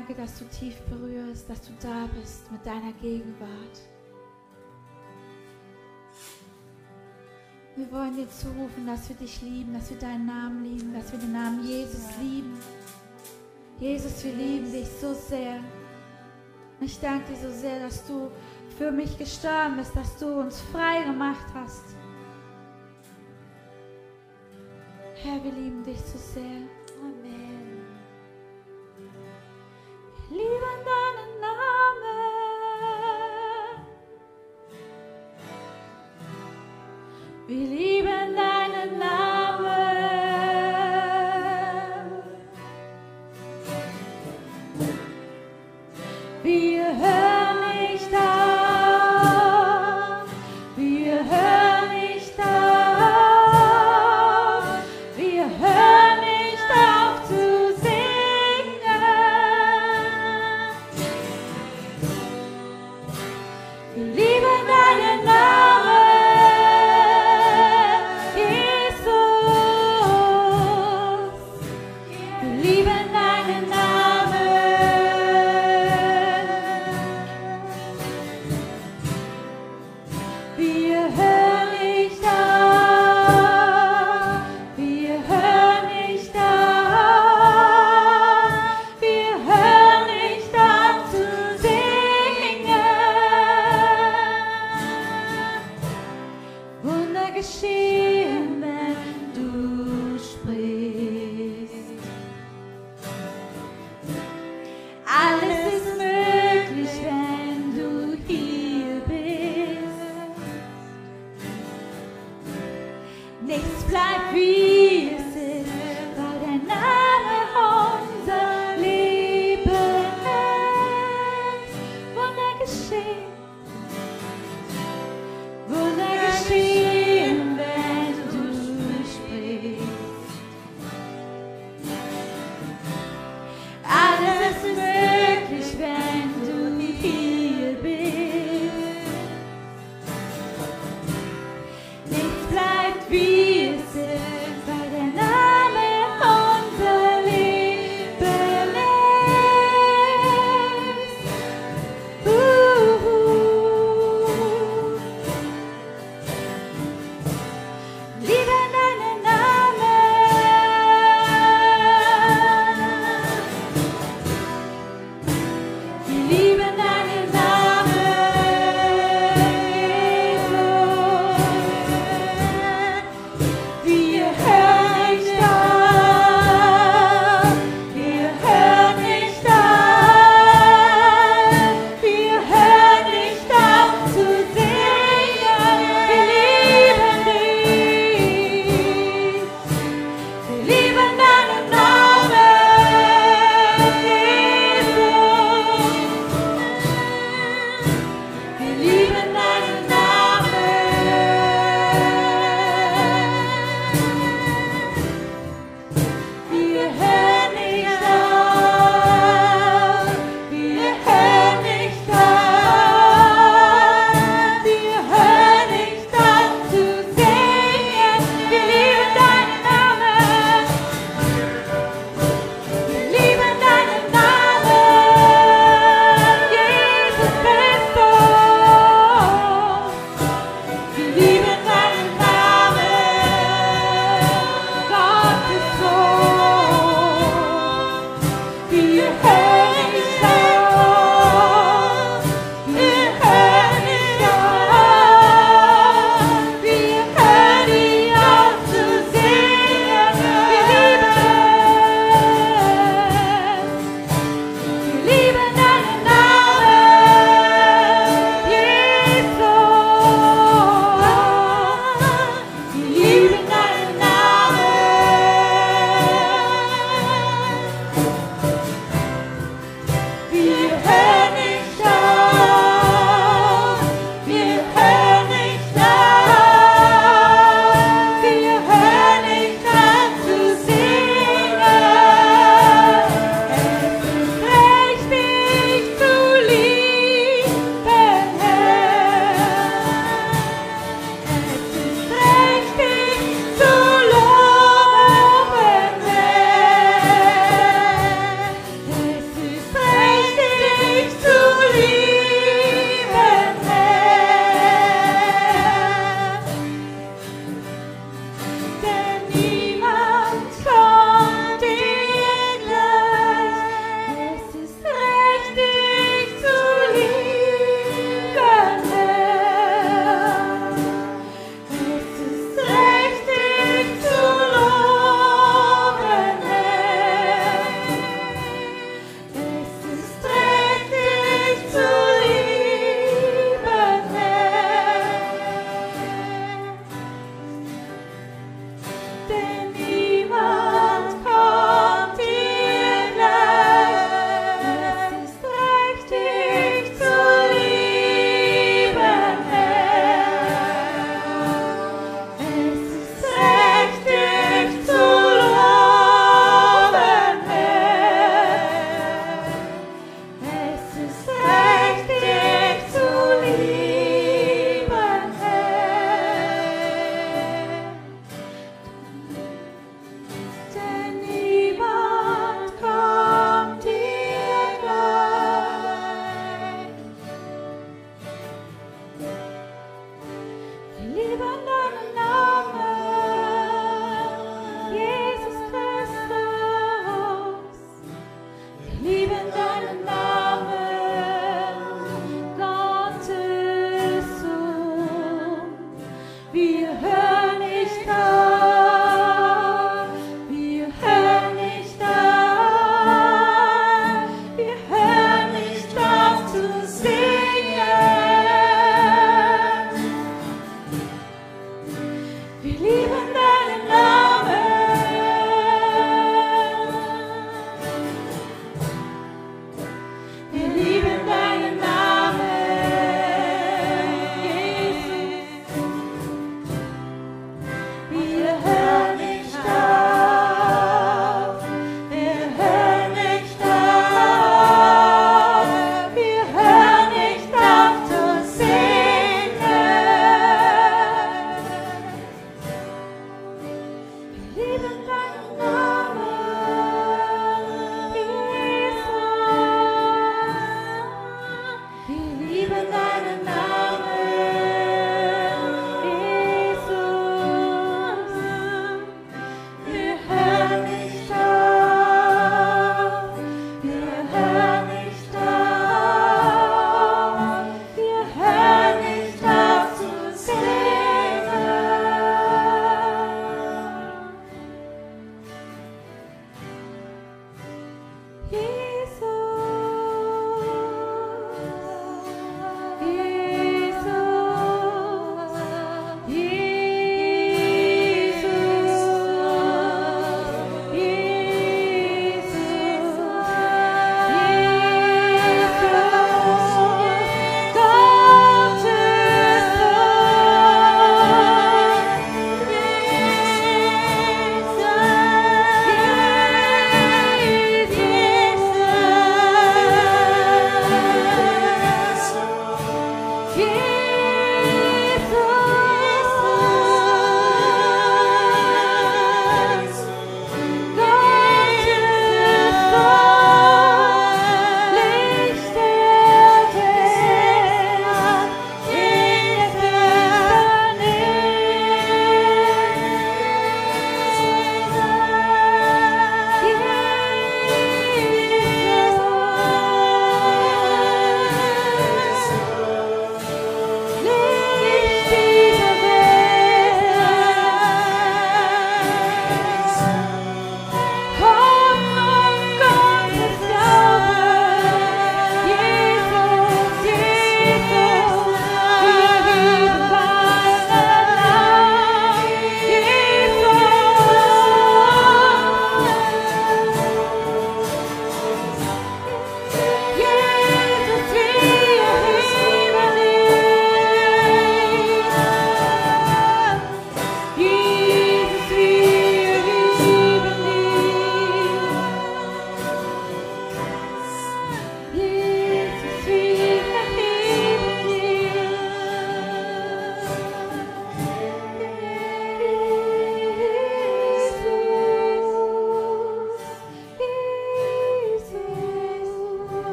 danke, dass du tief berührst, dass du da bist mit deiner Gegenwart. Wir wollen dir zurufen, dass wir dich lieben, dass wir deinen Namen lieben, dass wir den Namen Jesus lieben. Jesus, wir lieben dich so sehr. Ich danke dir so sehr, dass du für mich gestorben bist, dass du uns frei gemacht hast. Herr, wir lieben dich so sehr. Lieben deinen Namen. Wir lieben deinen Namen. Wir hören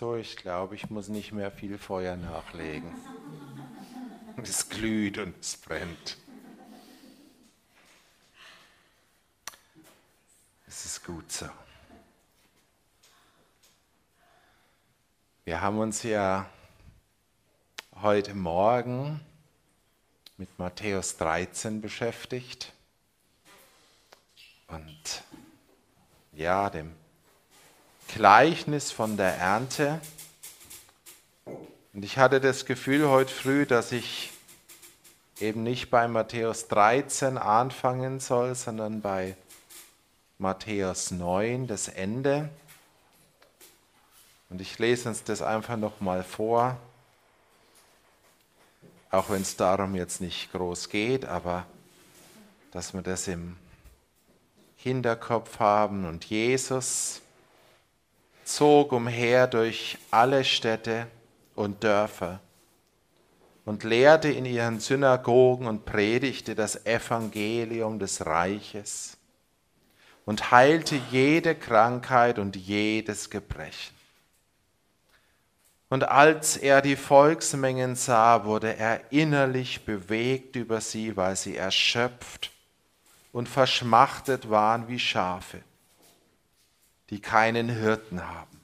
So, ich glaube, ich muss nicht mehr viel Feuer nachlegen. Es glüht und es brennt. Es ist gut so. Wir haben uns ja heute Morgen mit Matthäus 13 beschäftigt und ja, dem Gleichnis von der Ernte. Und ich hatte das Gefühl heute früh, dass ich eben nicht bei Matthäus 13 anfangen soll, sondern bei Matthäus 9, das Ende. Und ich lese uns das einfach nochmal vor, auch wenn es darum jetzt nicht groß geht, aber dass wir das im Hinterkopf haben und Jesus zog umher durch alle Städte und Dörfer und lehrte in ihren Synagogen und predigte das Evangelium des Reiches und heilte jede Krankheit und jedes Gebrechen. Und als er die Volksmengen sah, wurde er innerlich bewegt über sie, weil sie erschöpft und verschmachtet waren wie Schafe die keinen Hirten haben.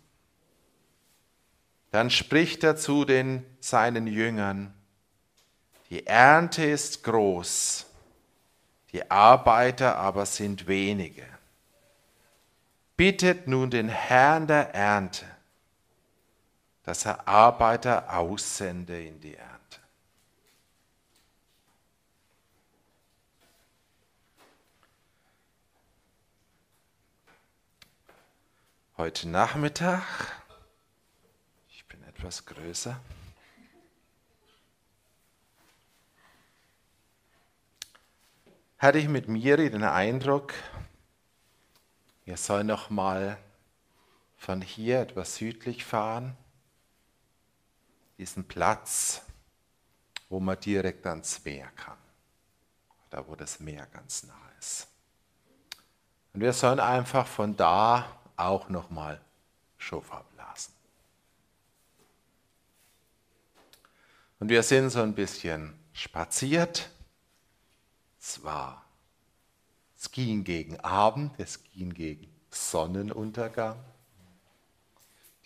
Dann spricht er zu den seinen Jüngern, die Ernte ist groß, die Arbeiter aber sind wenige. Bittet nun den Herrn der Ernte, dass er Arbeiter aussende in die Ernte. Heute Nachmittag, ich bin etwas größer, hatte ich mit Miri den Eindruck, wir sollen noch mal von hier etwas südlich fahren, diesen Platz, wo man direkt ans Meer kann, da wo das Meer ganz nah ist. Und wir sollen einfach von da auch nochmal Schofar blasen. Und wir sind so ein bisschen spaziert. Es war, es ging gegen Abend, es ging gegen Sonnenuntergang.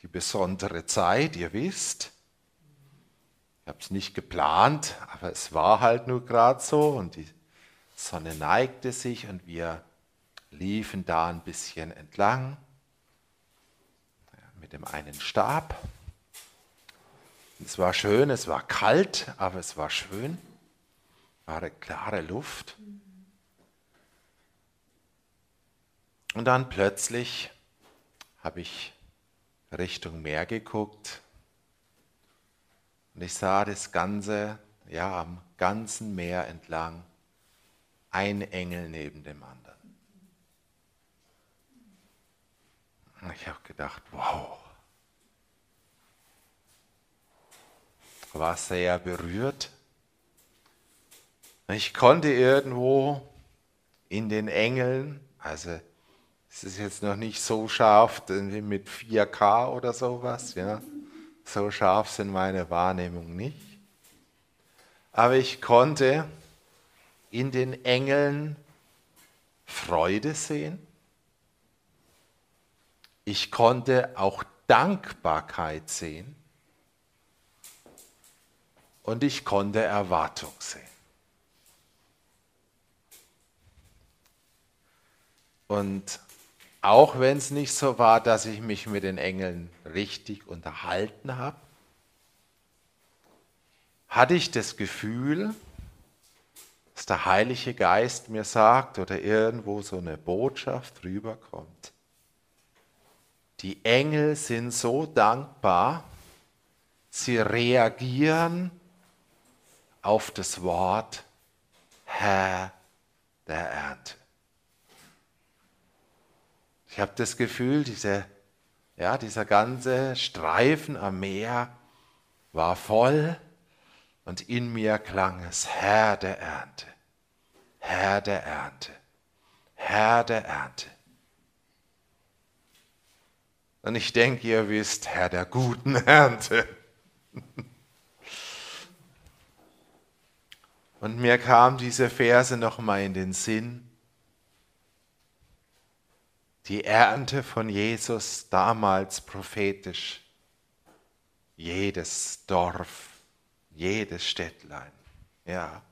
Die besondere Zeit, ihr wisst. Ich habe es nicht geplant, aber es war halt nur gerade so und die Sonne neigte sich und wir liefen da ein bisschen entlang mit dem einen Stab. Es war schön, es war kalt, aber es war schön. War eine klare Luft. Und dann plötzlich habe ich Richtung Meer geguckt und ich sah das Ganze, ja, am ganzen Meer entlang, ein Engel neben dem anderen. Ich habe gedacht, wow. War sehr berührt. Ich konnte irgendwo in den Engeln, also es ist jetzt noch nicht so scharf mit 4K oder sowas, ja. So scharf sind meine Wahrnehmungen nicht. aber ich konnte in den Engeln Freude sehen. Ich konnte auch Dankbarkeit sehen und ich konnte Erwartung sehen. Und auch wenn es nicht so war, dass ich mich mit den Engeln richtig unterhalten habe, hatte ich das Gefühl, dass der Heilige Geist mir sagt oder irgendwo so eine Botschaft rüberkommt. Die Engel sind so dankbar, sie reagieren auf das Wort Herr der Ernte. Ich habe das Gefühl, diese, ja, dieser ganze Streifen am Meer war voll und in mir klang es, Herr der Ernte, Herr der Ernte, Herr der Ernte. Und ich denke, ihr wisst, Herr der guten Ernte. Und mir kam diese Verse nochmal in den Sinn. Die Ernte von Jesus damals prophetisch. Jedes Dorf, jedes Städtlein, ja,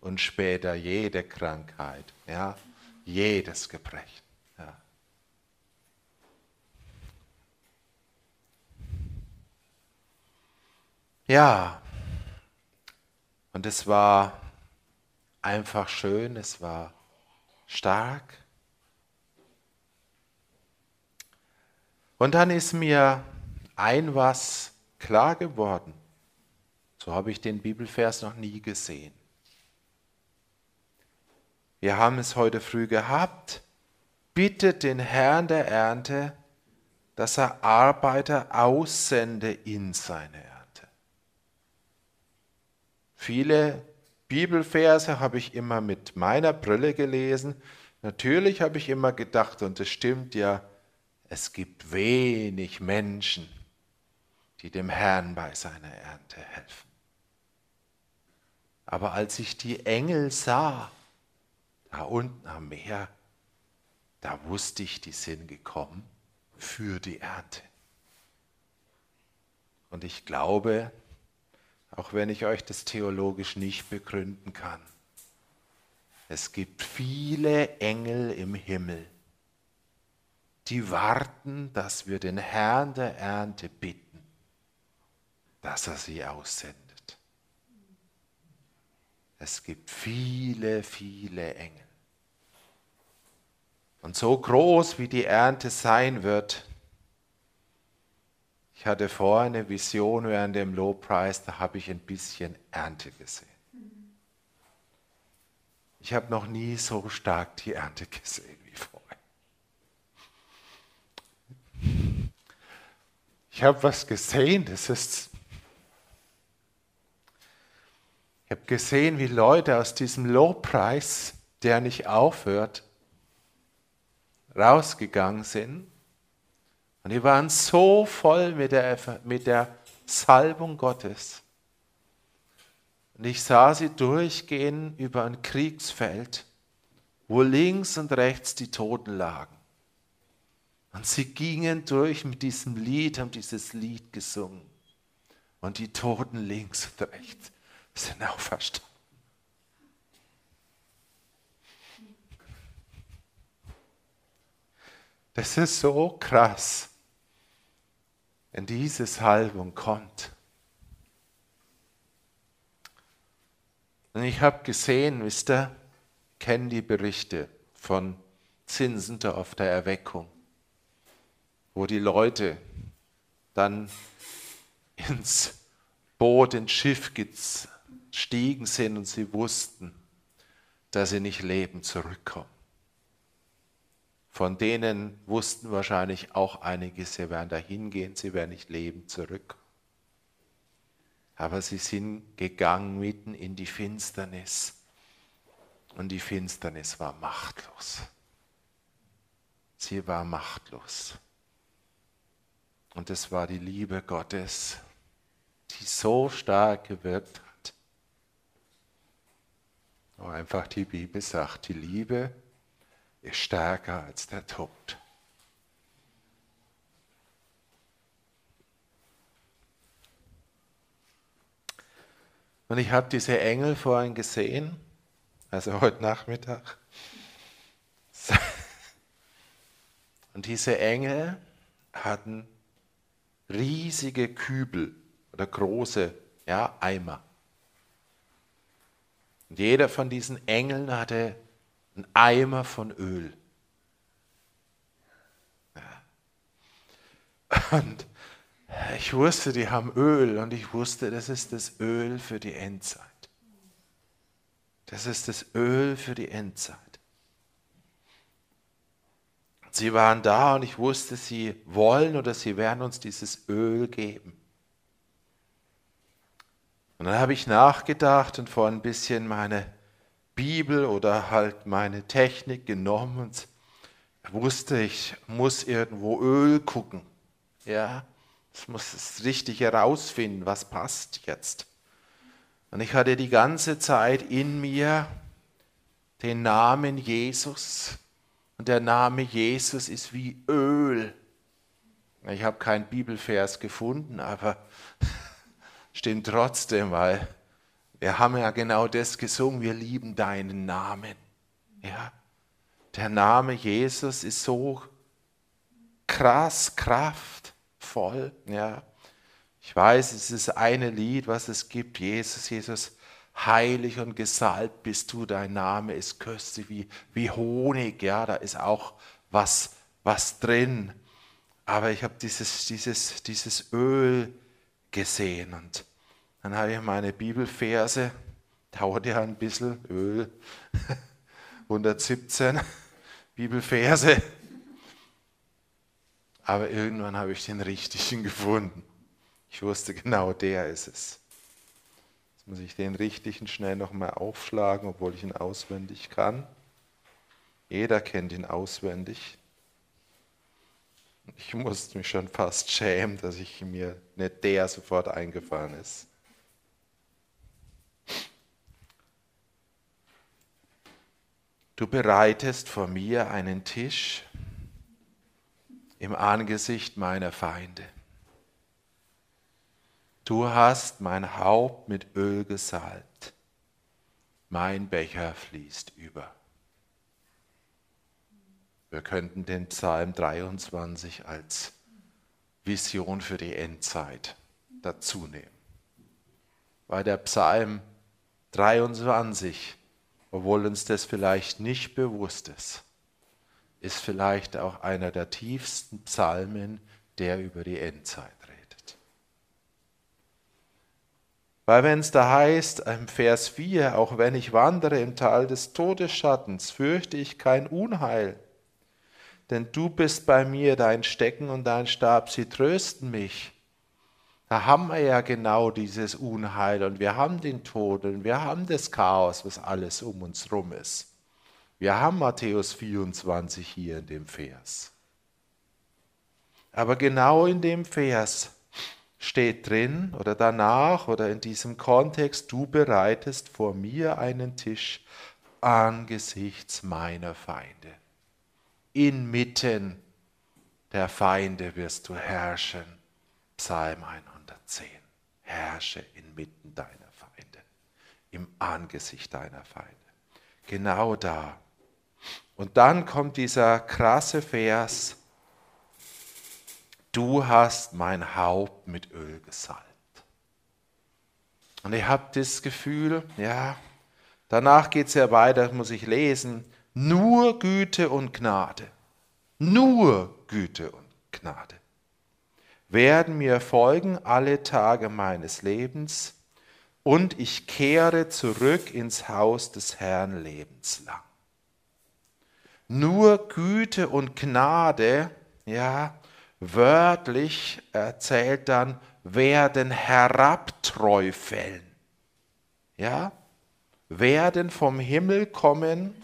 und später jede Krankheit, ja, jedes Gebrechen. Ja. ja, und es war einfach schön, es war stark. Und dann ist mir ein was klar geworden. So habe ich den Bibelvers noch nie gesehen. Wir haben es heute früh gehabt. Bittet den Herrn der Ernte, dass er Arbeiter aussende in seine Ernte. Viele Bibelverse habe ich immer mit meiner Brille gelesen. Natürlich habe ich immer gedacht, und es stimmt ja, es gibt wenig Menschen, die dem Herrn bei seiner Ernte helfen. Aber als ich die Engel sah, da unten am Meer, da wusste ich, die sind gekommen für die Ernte. Und ich glaube, auch wenn ich euch das theologisch nicht begründen kann, es gibt viele Engel im Himmel, die warten, dass wir den Herrn der Ernte bitten, dass er sie aussendet. Es gibt viele, viele Engel. Und so groß wie die Ernte sein wird, ich hatte vorher eine Vision während dem Lobpreis, da habe ich ein bisschen Ernte gesehen. Ich habe noch nie so stark die Ernte gesehen wie vorher. Ich habe was gesehen, das ist Ich habe gesehen, wie Leute aus diesem Lobpreis, der nicht aufhört, rausgegangen sind. Und die waren so voll mit der, mit der Salbung Gottes. Und ich sah sie durchgehen über ein Kriegsfeld, wo links und rechts die Toten lagen. Und sie gingen durch mit diesem Lied, haben dieses Lied gesungen. Und die Toten links und rechts sind auferstanden. Das ist so krass, wenn diese Salbung kommt. Und ich habe gesehen, wisst ihr, kennen die Berichte von Zinsendorf der Erweckung, wo die Leute dann ins Boot, ins Schiff gestiegen sind und sie wussten, dass sie nicht lebend zurückkommen. Von denen wussten wahrscheinlich auch einige, sie werden dahin gehen, sie werden nicht lebend zurückkommen. Aber sie sind gegangen mitten in die Finsternis und die Finsternis war machtlos. Sie war machtlos. Und es war die Liebe Gottes, die so stark gewirkt hat wo einfach die Bibel sagt, die Liebe ist stärker als der Tod. Und ich habe diese Engel vorhin gesehen, also heute Nachmittag. Und diese Engel hatten riesige Kübel oder große ja, Eimer. Und jeder von diesen Engeln hatte einen Eimer von Öl. Und ich wusste, die haben Öl und ich wusste, das ist das Öl für die Endzeit. Das ist das Öl für die Endzeit. Sie waren da und ich wusste, sie wollen oder sie werden uns dieses Öl geben. Und dann habe ich nachgedacht und vor ein bisschen meine Bibel oder halt meine Technik genommen und wusste, ich muss irgendwo Öl gucken. Ja, ich muss es richtig herausfinden, was passt jetzt. Und ich hatte die ganze Zeit in mir den Namen Jesus. Und der Name Jesus ist wie Öl. Ich habe keinen Bibelvers gefunden, aber stimmt trotzdem, weil wir haben ja genau das gesungen, wir lieben deinen Namen. Ja, der Name Jesus ist so krass, kraftvoll. Ja, ich weiß, es ist eine Lied, was es gibt. Jesus, Jesus, heilig und gesalbt bist du, dein Name ist köstlich wie, wie Honig. Ja, da ist auch was, was drin. Aber ich habe dieses, dieses, dieses Öl gesehen und dann habe ich meine Bibelverse, dauert ja ein bisschen, Öl, 117 Bibelverse. Aber irgendwann habe ich den richtigen gefunden. Ich wusste genau, der ist es. Jetzt muss ich den richtigen schnell nochmal aufschlagen, obwohl ich ihn auswendig kann. Jeder kennt ihn auswendig. Ich musste mich schon fast schämen, dass ich mir nicht der sofort eingefallen ist. Du bereitest vor mir einen Tisch im Angesicht meiner Feinde. Du hast mein Haupt mit Öl gesalbt, mein Becher fließt über. Wir könnten den Psalm 23 als Vision für die Endzeit dazu nehmen. Weil der Psalm 23, obwohl uns das vielleicht nicht bewusst ist, ist vielleicht auch einer der tiefsten Psalmen, der über die Endzeit Weil wenn es da heißt im Vers 4, auch wenn ich wandere im Tal des Todesschattens, fürchte ich kein Unheil. Denn du bist bei mir, dein Stecken und dein Stab, sie trösten mich. Da haben wir ja genau dieses Unheil und wir haben den Tod und wir haben das Chaos, was alles um uns rum ist. Wir haben Matthäus 24 hier in dem Vers. Aber genau in dem Vers steht drin oder danach oder in diesem Kontext, du bereitest vor mir einen Tisch angesichts meiner Feinde. Inmitten der Feinde wirst du herrschen. Psalm 110. Herrsche inmitten deiner Feinde, im Angesicht deiner Feinde. Genau da. Und dann kommt dieser krasse Vers, du hast mein Haupt mit Öl gesalbt. Und ich habe das Gefühl, ja, danach geht es ja weiter, muss ich lesen, nur Güte und Gnade, nur Güte und Gnade werden mir folgen alle Tage meines Lebens und ich kehre zurück ins Haus des Herrn lebenslang. Nur Güte und Gnade, ja, wörtlich erzählt dann, werden herabträufeln. Ja? Werden vom Himmel kommen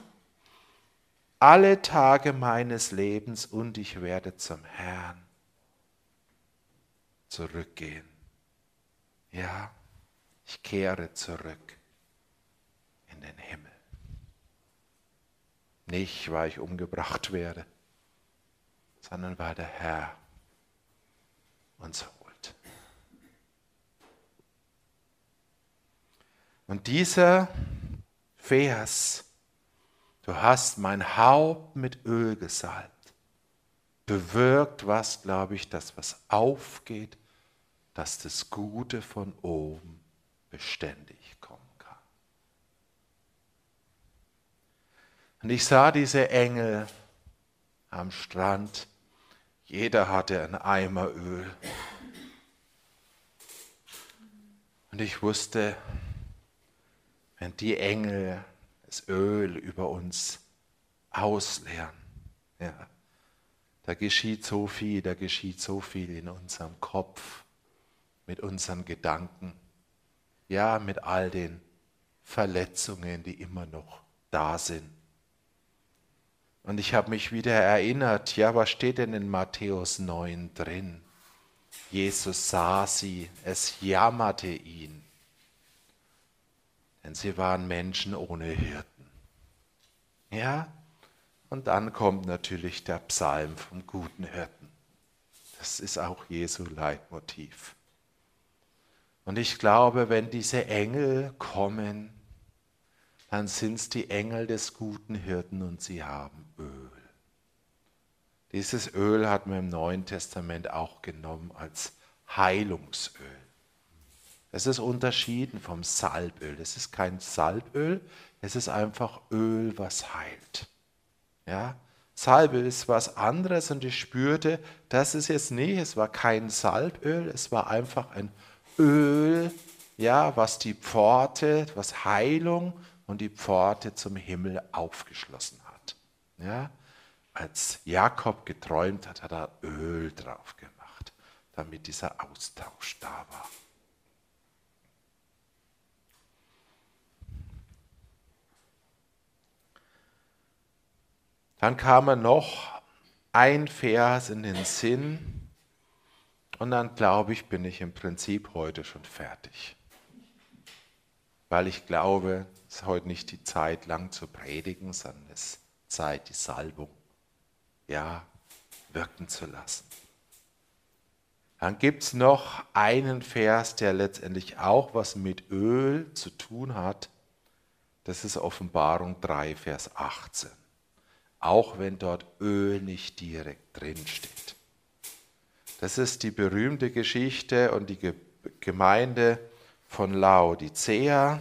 alle Tage meines Lebens und ich werde zum Herrn zurückgehen. Ja, ich kehre zurück in den Himmel. Nicht, weil ich umgebracht werde, sondern weil der Herr uns holt. Und dieser Vers, du hast mein Haupt mit Öl gesalbt, bewirkt was, glaube ich, das was aufgeht, dass das Gute von oben beständig kommen kann. Und ich sah diese Engel am Strand, jeder hatte einen Eimer Öl. Und ich wusste, wenn die Engel das Öl über uns ausleeren, ja, da geschieht so viel, da geschieht so viel in unserem Kopf, mit unseren Gedanken, ja, mit all den Verletzungen, die immer noch da sind. Und ich habe mich wieder erinnert, ja, was steht denn in Matthäus 9 drin? Jesus sah sie, es jammerte ihn, denn sie waren Menschen ohne Hirten. Ja, und dann kommt natürlich der Psalm vom guten Hirten. Das ist auch Jesu Leitmotiv. Und ich glaube, wenn diese Engel kommen, dann sind es die Engel des guten Hirten und sie haben Öl. Dieses Öl hat man im Neuen Testament auch genommen als Heilungsöl. Es ist unterschieden vom Salböl. Es ist kein Salböl, es ist einfach Öl, was heilt. Ja? Salböl ist was anderes und ich spürte, das ist jetzt nicht, es war kein Salböl, es war einfach ein Öl, ja, was die Pforte, was Heilung und die Pforte zum Himmel aufgeschlossen hat. Ja? Als Jakob geträumt hat, hat er Öl drauf gemacht, damit dieser Austausch da war. Dann kam mir noch ein Vers in den Sinn und dann glaube ich, bin ich im Prinzip heute schon fertig. Weil ich glaube, es ist heute nicht die Zeit, lang zu predigen, sondern es ist Zeit, die Salbung, ja, wirken zu lassen. Dann gibt es noch einen Vers, der letztendlich auch was mit Öl zu tun hat. Das ist Offenbarung 3, Vers 18 auch wenn dort Öl nicht direkt drin steht. Das ist die berühmte Geschichte und die Gemeinde von Laodicea,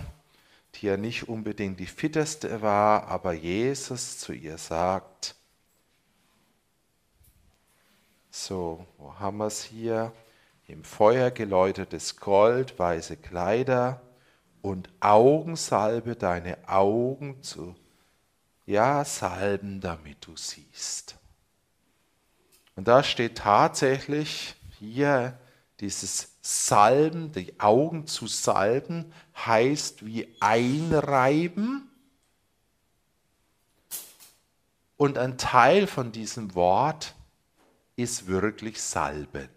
die ja nicht unbedingt die fitteste war, aber Jesus zu ihr sagt, so, wo haben wir es hier? Im Feuer geläutertes Gold, weiße Kleider und Augensalbe deine Augen zu ja, salben, damit du siehst. Und da steht tatsächlich hier dieses Salben, die Augen zu salben, heißt wie einreiben. Und ein Teil von diesem Wort ist wirklich salben.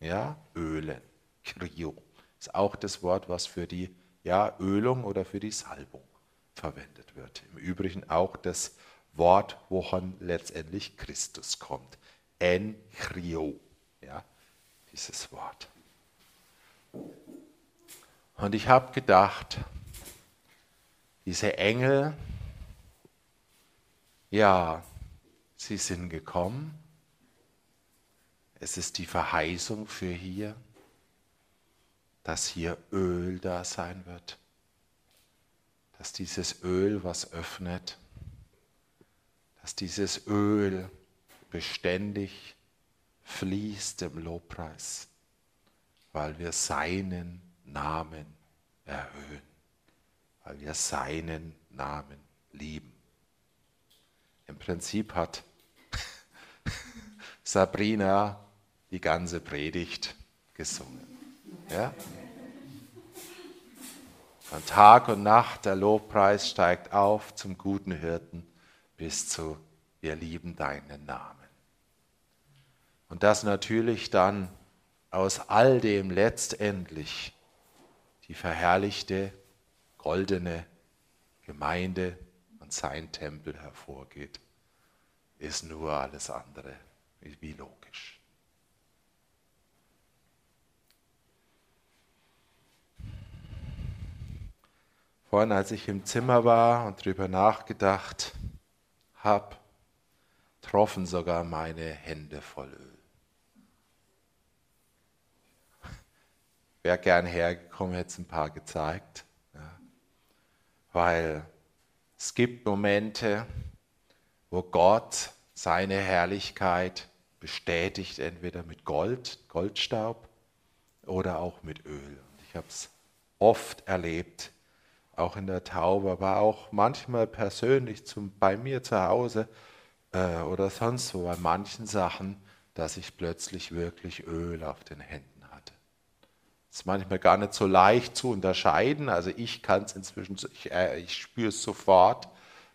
Ja, ölen. Krio ist auch das Wort, was für die ja, Ölung oder für die Salbung verwendet wird. Im Übrigen auch das Wort, woran letztendlich Christus kommt. En Chrio, ja, dieses Wort. Und ich habe gedacht, diese Engel, ja, sie sind gekommen. Es ist die Verheißung für hier, dass hier Öl da sein wird dass dieses Öl was öffnet, dass dieses Öl beständig fließt im Lobpreis, weil wir seinen Namen erhöhen, weil wir seinen Namen lieben. Im Prinzip hat Sabrina die ganze Predigt gesungen. Ja? Von Tag und Nacht der Lobpreis steigt auf zum guten Hirten bis zu wir lieben deinen Namen. Und dass natürlich dann aus all dem letztendlich die verherrlichte goldene Gemeinde und sein Tempel hervorgeht, ist nur alles andere wie logisch. Vorhin, als ich im Zimmer war und darüber nachgedacht habe, troffen sogar meine Hände voll Öl. Wäre gern hergekommen, hätte es ein paar gezeigt. Ja. Weil es gibt Momente, wo Gott seine Herrlichkeit bestätigt, entweder mit Gold, Goldstaub oder auch mit Öl. Und ich habe es oft erlebt, auch in der Taube, aber auch manchmal persönlich zum, bei mir zu Hause äh, oder sonst wo, bei manchen Sachen, dass ich plötzlich wirklich Öl auf den Händen hatte. Das ist manchmal gar nicht so leicht zu unterscheiden. Also ich kann es inzwischen, ich, äh, ich spüre es sofort,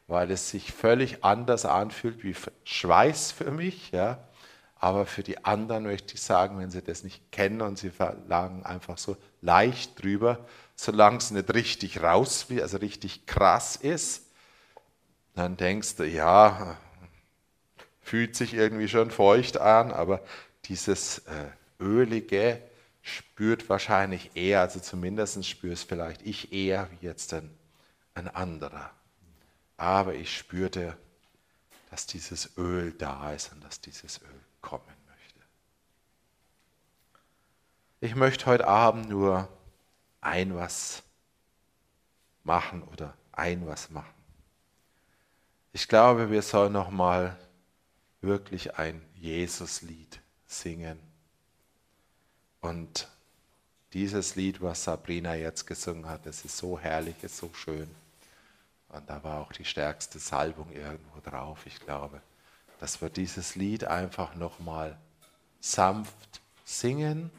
weil es sich völlig anders anfühlt wie Schweiß für mich. Ja. Aber für die anderen möchte ich sagen, wenn sie das nicht kennen und sie verlangen einfach so leicht drüber, solange es nicht richtig raus, also richtig krass ist, dann denkst du, ja, fühlt sich irgendwie schon feucht an, aber dieses äh, ölige spürt wahrscheinlich eher, also zumindest spüre es vielleicht ich eher wie jetzt ein, ein anderer. Aber ich spürte, dass dieses Öl da ist und dass dieses Öl kommen möchte. Ich möchte heute Abend nur ein was machen oder ein was machen. Ich glaube, wir sollen noch mal wirklich ein Jesuslied singen. Und dieses Lied, was Sabrina jetzt gesungen hat, das ist so herrlich, ist so schön. Und da war auch die stärkste Salbung irgendwo drauf, ich glaube, dass wir dieses Lied einfach noch mal sanft singen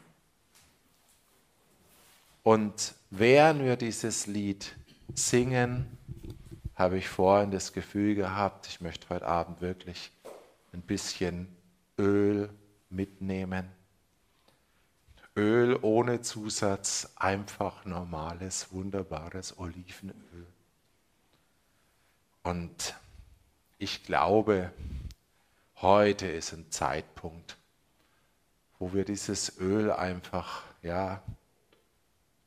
und während wir dieses Lied singen, habe ich vorhin das Gefühl gehabt, ich möchte heute Abend wirklich ein bisschen Öl mitnehmen. Öl ohne Zusatz, einfach normales, wunderbares Olivenöl. Und ich glaube, heute ist ein Zeitpunkt, wo wir dieses Öl einfach, ja,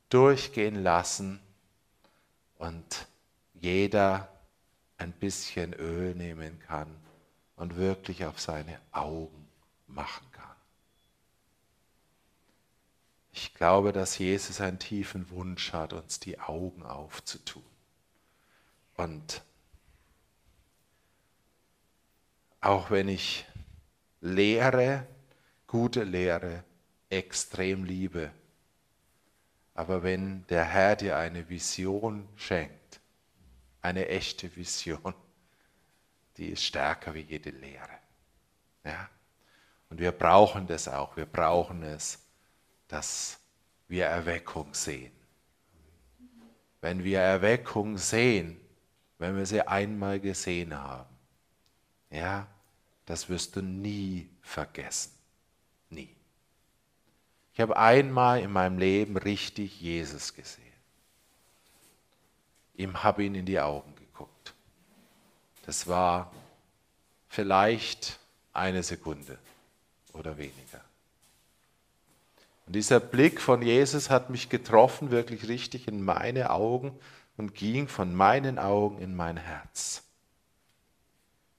durchgehen lassen und jeder ein bisschen Öl nehmen kann und wirklich auf seine Augen machen kann. Ich glaube, dass Jesus einen tiefen Wunsch hat, uns die Augen aufzutun. Und auch wenn ich Lehre, gute Lehre, extrem liebe, aber wenn der Herr dir eine Vision schenkt, eine echte Vision, die ist stärker wie jede Lehre. Ja? Und wir brauchen das auch. Wir brauchen es, dass wir Erweckung sehen. Wenn wir Erweckung sehen, wenn wir sie einmal gesehen haben, ja, das wirst du nie vergessen. Ich habe einmal in meinem Leben richtig Jesus gesehen. Ihm habe ihn in die Augen geguckt. Das war vielleicht eine Sekunde oder weniger. Und dieser Blick von Jesus hat mich getroffen, wirklich richtig in meine Augen und ging von meinen Augen in mein Herz.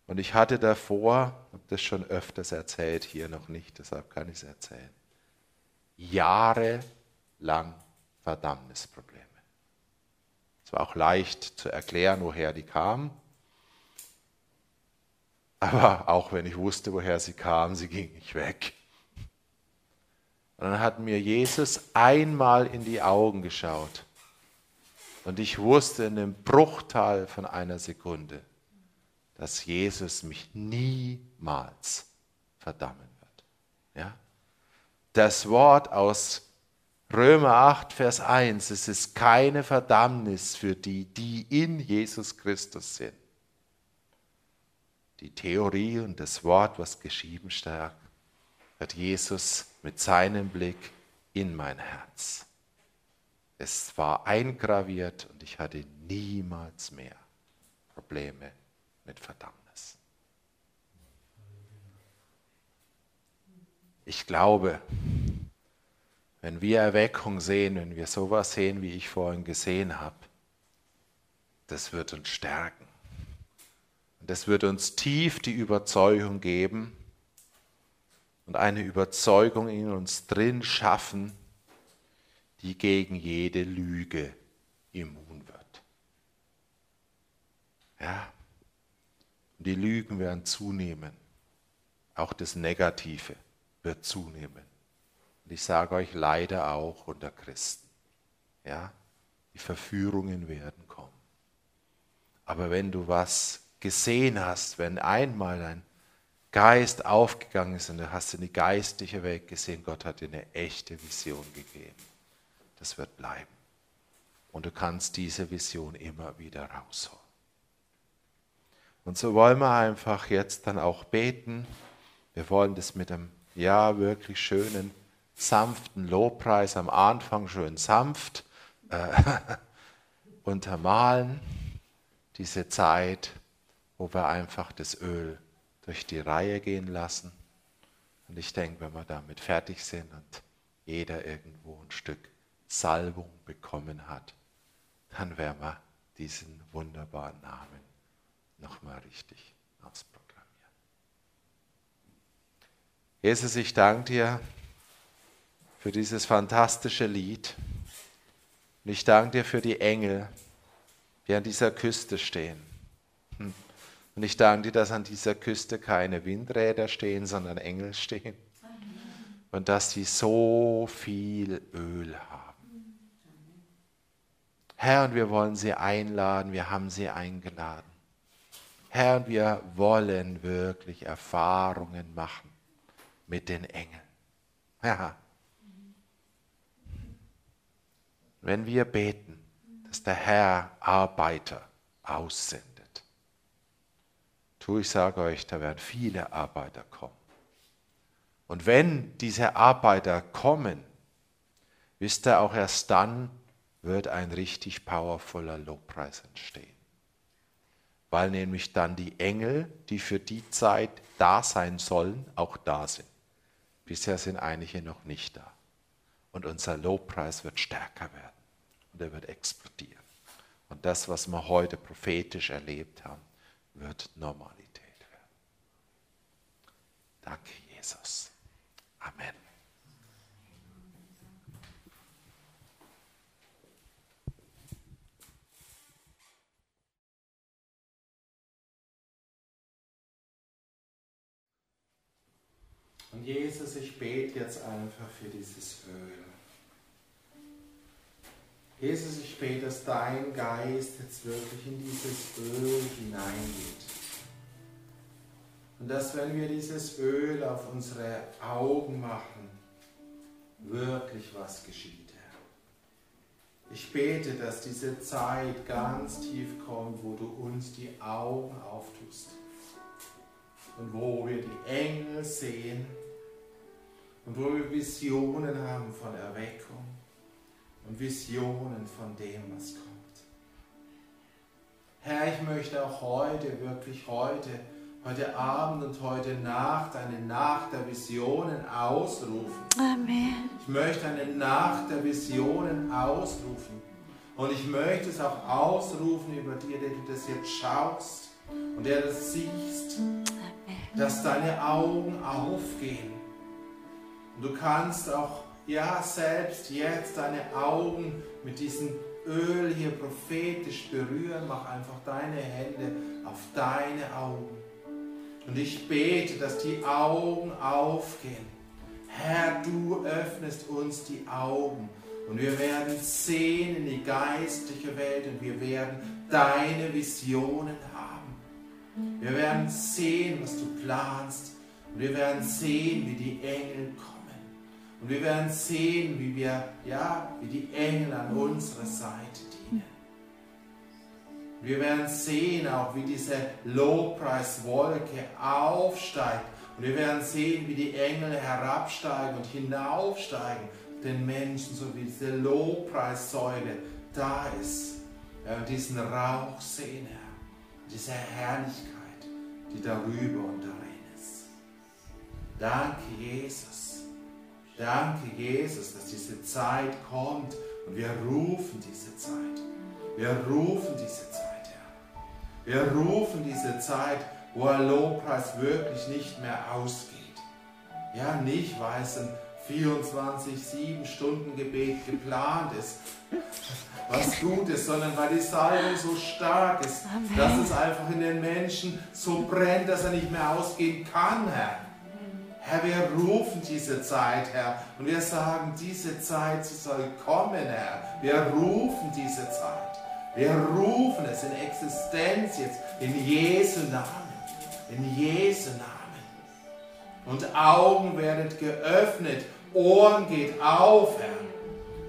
Und ich hatte davor, habe das schon öfters erzählt, hier noch nicht, deshalb kann ich es erzählen jahrelang Verdammnisprobleme. Es war auch leicht zu erklären, woher die kamen. Aber auch wenn ich wusste, woher sie kamen, sie ging nicht weg. Und dann hat mir Jesus einmal in die Augen geschaut. Und ich wusste in dem Bruchteil von einer Sekunde, dass Jesus mich niemals verdammen wird. Ja? Das Wort aus Römer 8, Vers 1, es ist keine Verdammnis für die, die in Jesus Christus sind. Die Theorie und das Wort, was geschrieben steht, hat Jesus mit seinem Blick in mein Herz. Es war eingraviert und ich hatte niemals mehr Probleme mit Verdammnis. Ich glaube, wenn wir Erweckung sehen, wenn wir sowas sehen, wie ich vorhin gesehen habe, das wird uns stärken. Und das wird uns tief die Überzeugung geben und eine Überzeugung in uns drin schaffen, die gegen jede Lüge immun wird. Ja, und die Lügen werden zunehmen. Auch das Negative wird zunehmen. Und ich sage euch leider auch unter Christen. Ja, die Verführungen werden kommen. Aber wenn du was gesehen hast, wenn einmal dein Geist aufgegangen ist und du hast in die geistliche Welt gesehen, Gott hat dir eine echte Vision gegeben. Das wird bleiben. Und du kannst diese Vision immer wieder rausholen. Und so wollen wir einfach jetzt dann auch beten. Wir wollen das mit einem, ja, wirklich schönen, sanften Lobpreis am Anfang schön sanft äh, untermalen. Diese Zeit, wo wir einfach das Öl durch die Reihe gehen lassen. Und ich denke, wenn wir damit fertig sind und jeder irgendwo ein Stück Salbung bekommen hat, dann werden wir diesen wunderbaren Namen nochmal richtig Jesus, ich danke dir für dieses fantastische Lied. Und ich danke dir für die Engel, die an dieser Küste stehen. Hm. Und ich danke dir, dass an dieser Küste keine Windräder stehen, sondern Engel stehen. Und dass sie so viel Öl haben. Herr, und wir wollen sie einladen, wir haben sie eingeladen. Herr, und wir wollen wirklich Erfahrungen machen mit den Engeln. Ja. Wenn wir beten, dass der Herr Arbeiter aussendet, tu ich sage euch, da werden viele Arbeiter kommen. Und wenn diese Arbeiter kommen, wisst ihr auch erst dann, wird ein richtig powervoller Lobpreis entstehen weil nämlich dann die Engel, die für die Zeit da sein sollen, auch da sind. Bisher sind einige noch nicht da. Und unser Lobpreis wird stärker werden und er wird explodieren. Und das, was wir heute prophetisch erlebt haben, wird Normalität werden. Danke, Jesus. Amen. Und Jesus, ich bete jetzt einfach für dieses Öl. Jesus, ich bete, dass dein Geist jetzt wirklich in dieses Öl hineingeht. Und dass wenn wir dieses Öl auf unsere Augen machen, wirklich was geschieht. Ich bete, dass diese Zeit ganz tief kommt, wo du uns die Augen auftust und wo wir die Engel sehen und wo wir Visionen haben von Erweckung und Visionen von dem, was kommt. Herr, ich möchte auch heute, wirklich heute, heute Abend und heute Nacht eine Nacht der Visionen ausrufen. Amen. Ich möchte eine Nacht der Visionen ausrufen. Und ich möchte es auch ausrufen über dir, der du das jetzt schaust und der das siehst. Dass deine Augen aufgehen und du kannst auch, ja, selbst jetzt deine Augen mit diesem Öl hier prophetisch berühren. Mach einfach deine Hände auf deine Augen. Und ich bete, dass die Augen aufgehen. Herr, du öffnest uns die Augen. Und wir werden sehen in die geistliche Welt und wir werden deine Visionen. Wir werden sehen, was du planst. Und wir werden sehen, wie die Engel kommen. Und wir werden sehen, wie wir, ja, wie die Engel an unserer Seite dienen. Wir werden sehen auch, wie diese Lobpreiswolke aufsteigt. Und wir werden sehen, wie die Engel herabsteigen und hinaufsteigen den Menschen, so wie diese Lobpreissäule da ist. Wir werden diesen Rauch sehen, Herr. Diese Herrlichkeit, die darüber und darin ist. Danke, Jesus. Danke, Jesus, dass diese Zeit kommt und wir rufen diese Zeit. Wir rufen diese Zeit, Herr. Wir rufen diese Zeit, wo ein Lobpreis wirklich nicht mehr ausgeht. Ja, nicht, weil es ein 24-7-Stunden-Gebet geplant ist, was gut ist, sondern weil die Salbung so stark ist, Amen. dass es einfach in den Menschen so brennt, dass er nicht mehr ausgehen kann, Herr. Herr, wir rufen diese Zeit, Herr, und wir sagen, diese Zeit, sie soll kommen, Herr. Wir rufen diese Zeit. Wir rufen es in Existenz jetzt, in Jesu Namen. In Jesu Namen. Und Augen werden geöffnet, Ohren geht auf, Herr.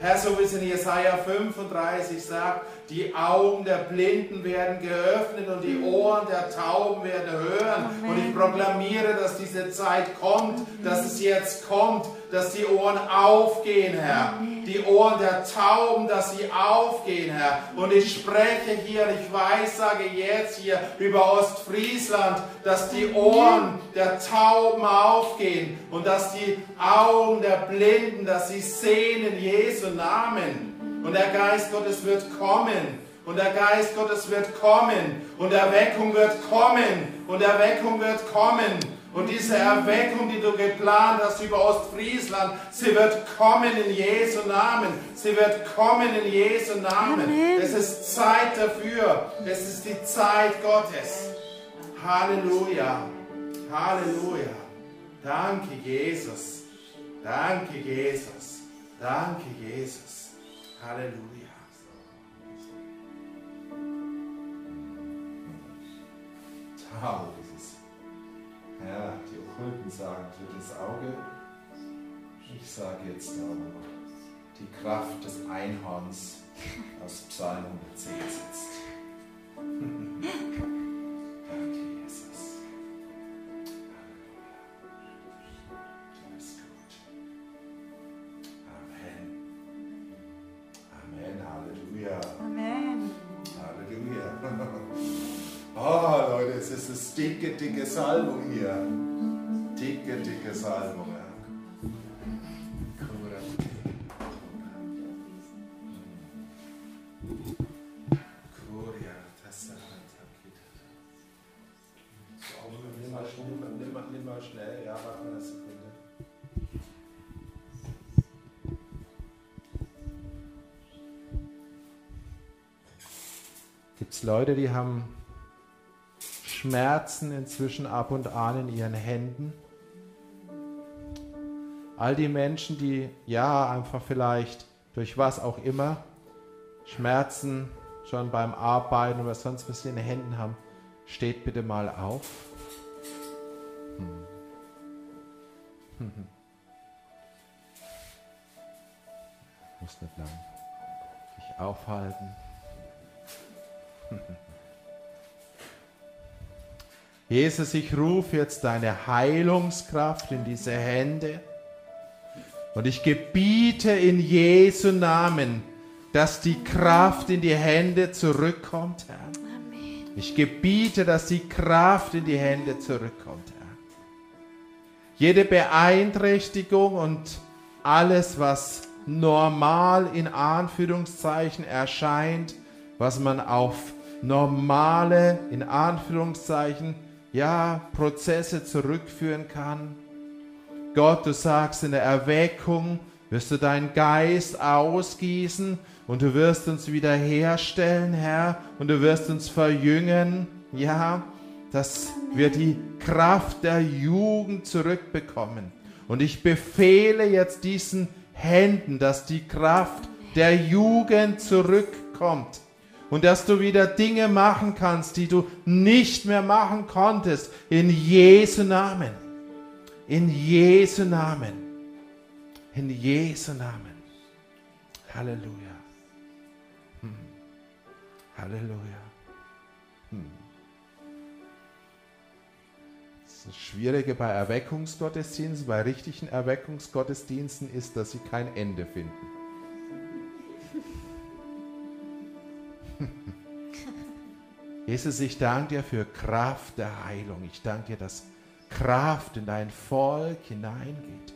Herr, so wie es in Jesaja 35 sagt, die Augen der Blinden werden geöffnet und die Ohren der Tauben werden hören. Amen. Und ich proklamiere, dass diese Zeit kommt, dass es jetzt kommt, dass die Ohren aufgehen, Herr. Die Ohren der Tauben, dass sie aufgehen, Herr. Und ich spreche hier, ich weiß, sage jetzt hier über Ostfriesland, dass die Ohren der Tauben aufgehen und dass die Augen der Blinden, dass sie sehen in Jesu Namen. Und der Geist Gottes wird kommen. Und der Geist Gottes wird kommen. Und Erweckung wird kommen. Und Erweckung wird kommen. Und diese Erweckung, die du geplant hast über Ostfriesland, sie wird kommen in Jesu Namen. Sie wird kommen in Jesu Namen. Amen. Es ist Zeit dafür. Es ist die Zeit Gottes. Halleluja. Halleluja. Danke, Jesus. Danke, Jesus. Danke, Jesus. Halleluja. Tau. Ja, die Okkulten sagen drittes Auge. Ich sage jetzt aber, die Kraft des Einhorns aus Psalm 110 sitzt. Leute, die haben Schmerzen inzwischen ab und an in ihren Händen. All die Menschen, die ja einfach vielleicht durch was auch immer Schmerzen schon beim Arbeiten oder sonst was in den Händen haben, steht bitte mal auf. Hm. Muss nicht lang sich aufhalten. Jesus, ich rufe jetzt deine Heilungskraft in diese Hände. Und ich gebiete in Jesu Namen, dass die Kraft in die Hände zurückkommt, Herr. Ich gebiete, dass die Kraft in die Hände zurückkommt, Herr. Jede Beeinträchtigung und alles, was normal in Anführungszeichen erscheint, was man auf normale, in Anführungszeichen, ja, Prozesse zurückführen kann. Gott, du sagst, in der Erweckung wirst du deinen Geist ausgießen und du wirst uns wiederherstellen, Herr, und du wirst uns verjüngen, ja, dass wir die Kraft der Jugend zurückbekommen. Und ich befehle jetzt diesen Händen, dass die Kraft der Jugend zurückkommt und dass du wieder Dinge machen kannst, die du nicht mehr machen konntest. In Jesu Namen. In Jesu Namen. In Jesu Namen. Halleluja. Hm. Halleluja. Hm. Das Schwierige bei Erweckungsgottesdiensten, bei richtigen Erweckungsgottesdiensten ist, dass sie kein Ende finden. Jesus, ich danke dir für Kraft der Heilung. Ich danke dir, dass Kraft in dein Volk hineingeht.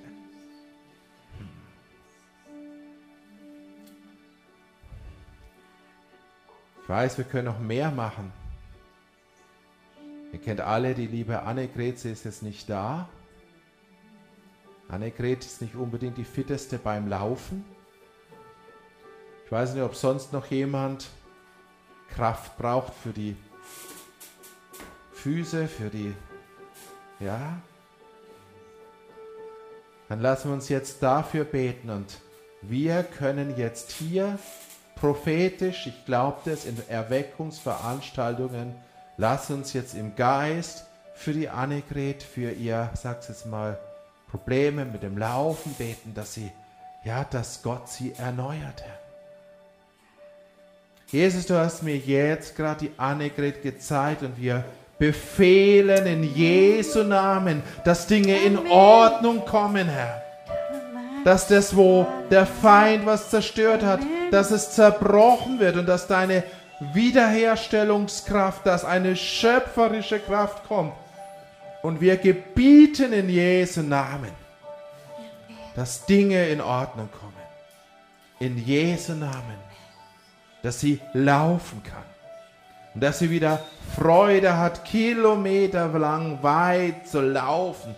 Ich weiß, wir können noch mehr machen. Ihr kennt alle die liebe Annegret, sie ist jetzt nicht da. Annegret ist nicht unbedingt die fitteste beim Laufen. Ich weiß nicht, ob sonst noch jemand Kraft braucht für die Füße, für die, ja. Dann lassen wir uns jetzt dafür beten und wir können jetzt hier prophetisch, ich glaube das, in Erweckungsveranstaltungen, lass uns jetzt im Geist für die Annegret, für ihr, sag's jetzt mal, Probleme mit dem Laufen beten, dass sie, ja, dass Gott sie erneuert, Herr. Jesus, du hast mir jetzt gerade die Annegret gezeigt und wir befehlen in Jesu Namen, dass Dinge in Ordnung kommen, Herr. Dass das, wo der Feind was zerstört hat, dass es zerbrochen wird und dass deine Wiederherstellungskraft, dass eine schöpferische Kraft kommt. Und wir gebieten in Jesu Namen, dass Dinge in Ordnung kommen. In Jesu Namen, dass sie laufen kann. Und dass sie wieder Freude hat, kilometerlang weit zu laufen,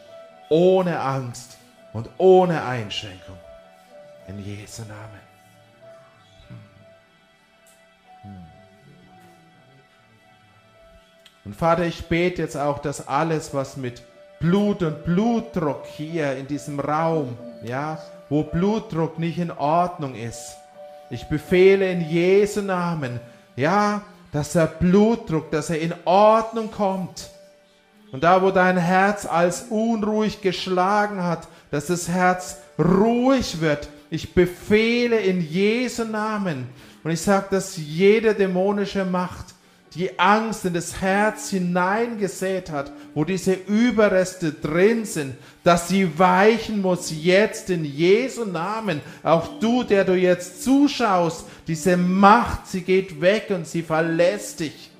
ohne Angst und ohne Einschränkung. In Jesu Namen. Und Vater, ich bete jetzt auch, dass alles, was mit Blut und Blutdruck hier in diesem Raum, ja, wo Blutdruck nicht in Ordnung ist, ich befehle in Jesu Namen, ja, dass der Blutdruck, dass er in Ordnung kommt. Und da, wo dein Herz als unruhig geschlagen hat, dass das Herz ruhig wird. Ich befehle in Jesu Namen. Und ich sage, dass jede dämonische Macht, die Angst in das Herz hineingesät hat, wo diese Überreste drin sind, dass sie weichen muss jetzt in Jesu Namen. Auch du, der du jetzt zuschaust, diese Macht, sie geht weg und sie verlässt dich.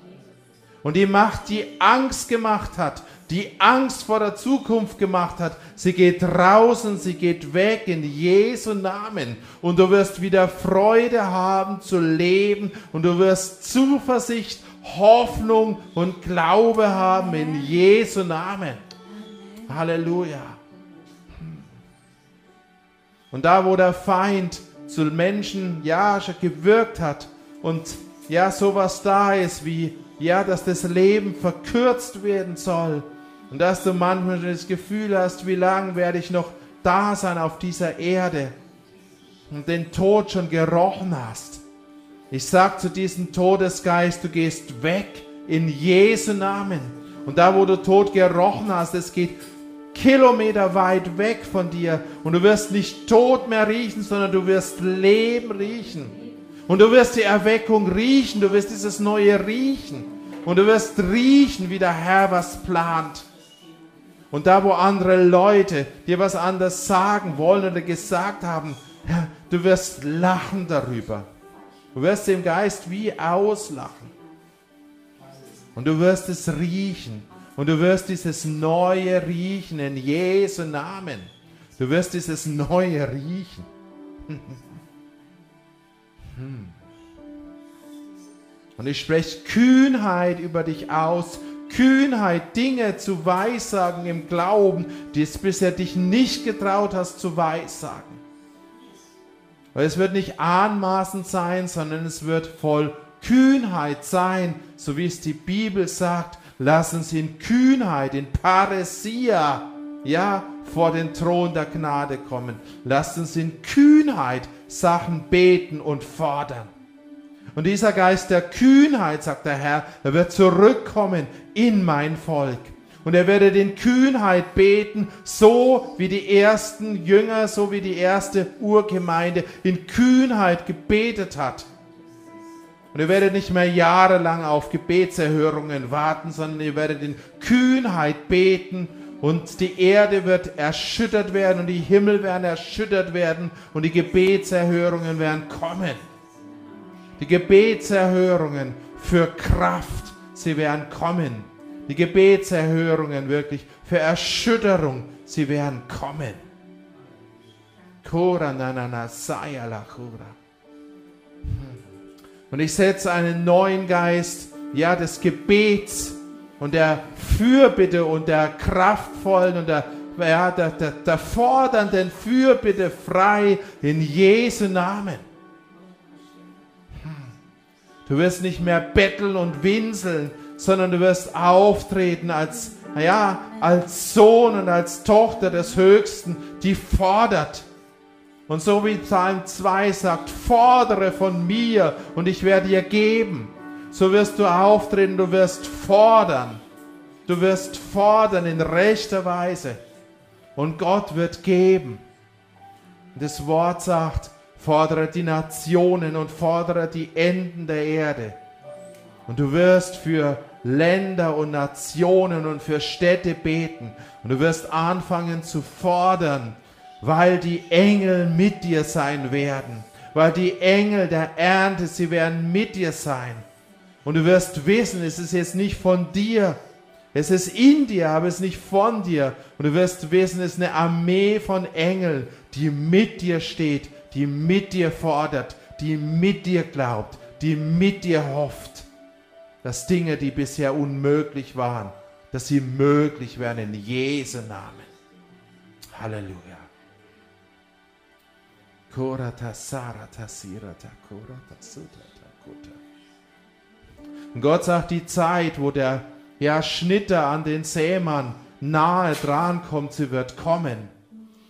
Und die Macht, die Angst gemacht hat, die Angst vor der Zukunft gemacht hat, sie geht raus und sie geht weg in Jesu Namen. Und du wirst wieder Freude haben zu leben und du wirst Zuversicht Hoffnung und Glaube haben in Jesu Namen. Halleluja. Und da, wo der Feind zu Menschen ja schon gewirkt hat und ja sowas da ist wie ja, dass das Leben verkürzt werden soll und dass du manchmal das Gefühl hast, wie lange werde ich noch da sein auf dieser Erde und den Tod schon gerochen hast. Ich sag zu diesem Todesgeist, du gehst weg in Jesu Namen. Und da, wo du Tod gerochen hast, es geht Kilometer weit weg von dir. Und du wirst nicht Tod mehr riechen, sondern du wirst Leben riechen. Und du wirst die Erweckung riechen, du wirst dieses Neue riechen. Und du wirst riechen, wie der Herr was plant. Und da, wo andere Leute dir was anderes sagen wollen oder gesagt haben, du wirst lachen darüber. Du wirst dem Geist wie auslachen. Und du wirst es riechen. Und du wirst dieses Neue riechen in Jesu Namen. Du wirst dieses Neue riechen. Und ich spreche Kühnheit über dich aus. Kühnheit, Dinge zu weissagen im Glauben, die es bisher dich nicht getraut hast zu weissagen. Weil es wird nicht anmaßend sein, sondern es wird voll Kühnheit sein, so wie es die Bibel sagt. Lass uns in Kühnheit, in Paresia, ja, vor den Thron der Gnade kommen. Lasst uns in Kühnheit Sachen beten und fordern. Und dieser Geist der Kühnheit, sagt der Herr, er wird zurückkommen in mein Volk. Und er werde in Kühnheit beten, so wie die ersten Jünger, so wie die erste Urgemeinde in Kühnheit gebetet hat. Und ihr werdet nicht mehr jahrelang auf Gebetserhörungen warten, sondern ihr werdet in Kühnheit beten und die Erde wird erschüttert werden und die Himmel werden erschüttert werden und die Gebetserhörungen werden kommen. Die Gebetserhörungen für Kraft sie werden kommen. Die Gebetserhörungen wirklich für Erschütterung, sie werden kommen. Kora nanana sayala kura. Und ich setze einen neuen Geist, ja, des Gebets und der Fürbitte und der kraftvollen und der, ja, der, der, der fordernden Fürbitte frei in Jesu Namen. Hm. Du wirst nicht mehr betteln und winseln, sondern du wirst auftreten als, ja, als Sohn und als Tochter des Höchsten, die fordert. Und so wie Psalm 2 sagt, fordere von mir und ich werde dir geben so wirst du auftreten, du wirst fordern. Du wirst fordern in rechter Weise. Und Gott wird geben. Das Wort sagt, fordere die Nationen und fordere die Enden der Erde. Und du wirst für Länder und Nationen und für Städte beten. Und du wirst anfangen zu fordern, weil die Engel mit dir sein werden. Weil die Engel der Ernte, sie werden mit dir sein. Und du wirst wissen, es ist jetzt nicht von dir, es ist in dir, aber es ist nicht von dir. Und du wirst wissen, es ist eine Armee von Engeln, die mit dir steht, die mit dir fordert, die mit dir glaubt, die mit dir hofft, dass Dinge, die bisher unmöglich waren, dass sie möglich werden in Jesu Namen. Halleluja. Korata sarata sirata korata sutata kuta. Und Gott sagt, die Zeit, wo der ja, Schnitter an den Sämann nahe dran kommt, sie wird kommen.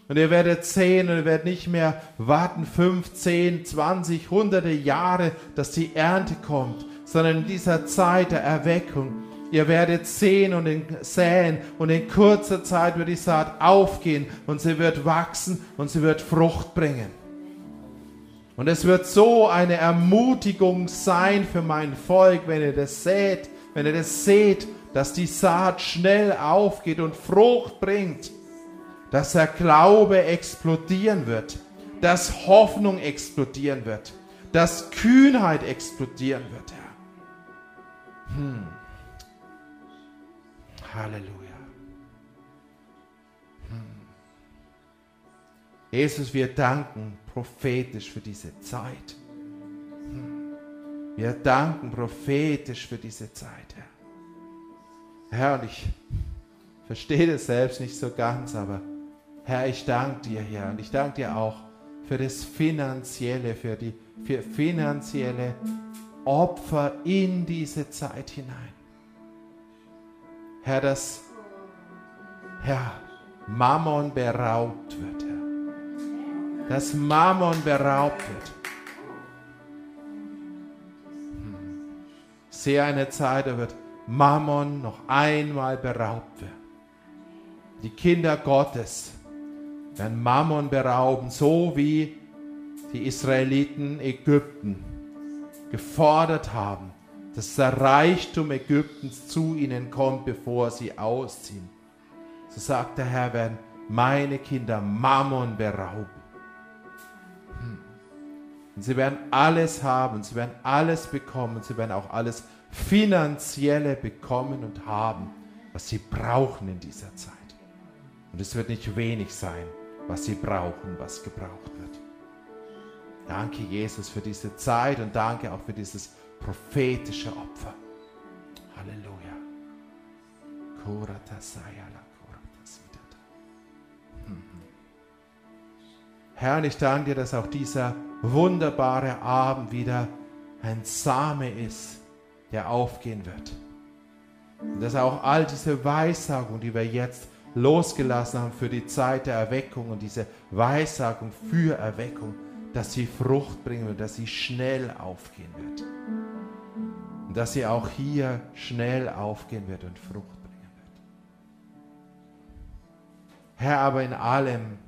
Und ihr werdet sehen und ihr werdet nicht mehr warten, 15, 20, hunderte Jahre, dass die Ernte kommt, sondern in dieser Zeit der Erweckung. Ihr werdet sehen und säen und in kurzer Zeit wird die Saat aufgehen und sie wird wachsen und sie wird Frucht bringen. Und es wird so eine Ermutigung sein für mein Volk, wenn ihr das seht, wenn ihr das seht, dass die Saat schnell aufgeht und Frucht bringt, dass der Glaube explodieren wird, dass Hoffnung explodieren wird, dass Kühnheit explodieren wird. Hm. Halleluja. Hm. Jesus, wir danken prophetisch für diese Zeit. Hm. Wir danken prophetisch für diese Zeit, Herr. Herr, und ich verstehe das selbst nicht so ganz, aber Herr, ich danke dir, Herr, und ich danke dir auch für das Finanzielle, für die für finanzielle Opfer in diese Zeit hinein. Herr, dass Herr Mammon beraubt wird, Herr dass Mammon beraubt wird. Hm. Sehe eine Zeit, da wird Mammon noch einmal beraubt werden. Die Kinder Gottes werden Mammon berauben, so wie die Israeliten Ägypten gefordert haben, dass der Reichtum Ägyptens zu ihnen kommt, bevor sie ausziehen. So sagt der Herr, werden meine Kinder Mammon berauben. Und sie werden alles haben, sie werden alles bekommen, sie werden auch alles finanzielle bekommen und haben, was sie brauchen in dieser Zeit. Und es wird nicht wenig sein, was sie brauchen, was gebraucht wird. Danke, Jesus, für diese Zeit und danke auch für dieses prophetische Opfer. Halleluja. Herr, ich danke dir, dass auch dieser wunderbare Abend wieder ein Same ist, der aufgehen wird. Und dass auch all diese Weissagung, die wir jetzt losgelassen haben für die Zeit der Erweckung und diese Weissagung für Erweckung, dass sie Frucht bringen wird, dass sie schnell aufgehen wird. Und dass sie auch hier schnell aufgehen wird und Frucht bringen wird. Herr, aber in allem,